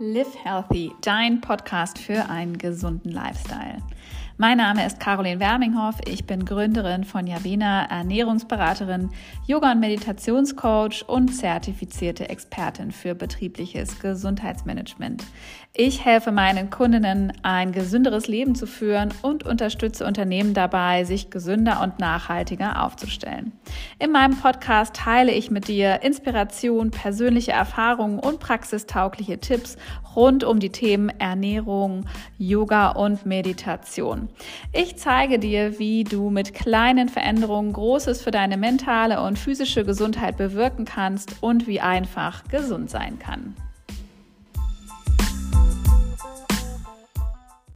Live Healthy, dein Podcast für einen gesunden Lifestyle. Mein Name ist Caroline Werminghoff. Ich bin Gründerin von Javena, Ernährungsberaterin, Yoga- und Meditationscoach und zertifizierte Expertin für betriebliches Gesundheitsmanagement. Ich helfe meinen Kundinnen, ein gesünderes Leben zu führen und unterstütze Unternehmen dabei, sich gesünder und nachhaltiger aufzustellen. In meinem Podcast teile ich mit dir Inspiration, persönliche Erfahrungen und praxistaugliche Tipps rund um die Themen Ernährung, Yoga und Meditation. Ich zeige dir, wie du mit kleinen Veränderungen Großes für deine mentale und physische Gesundheit bewirken kannst und wie einfach gesund sein kann.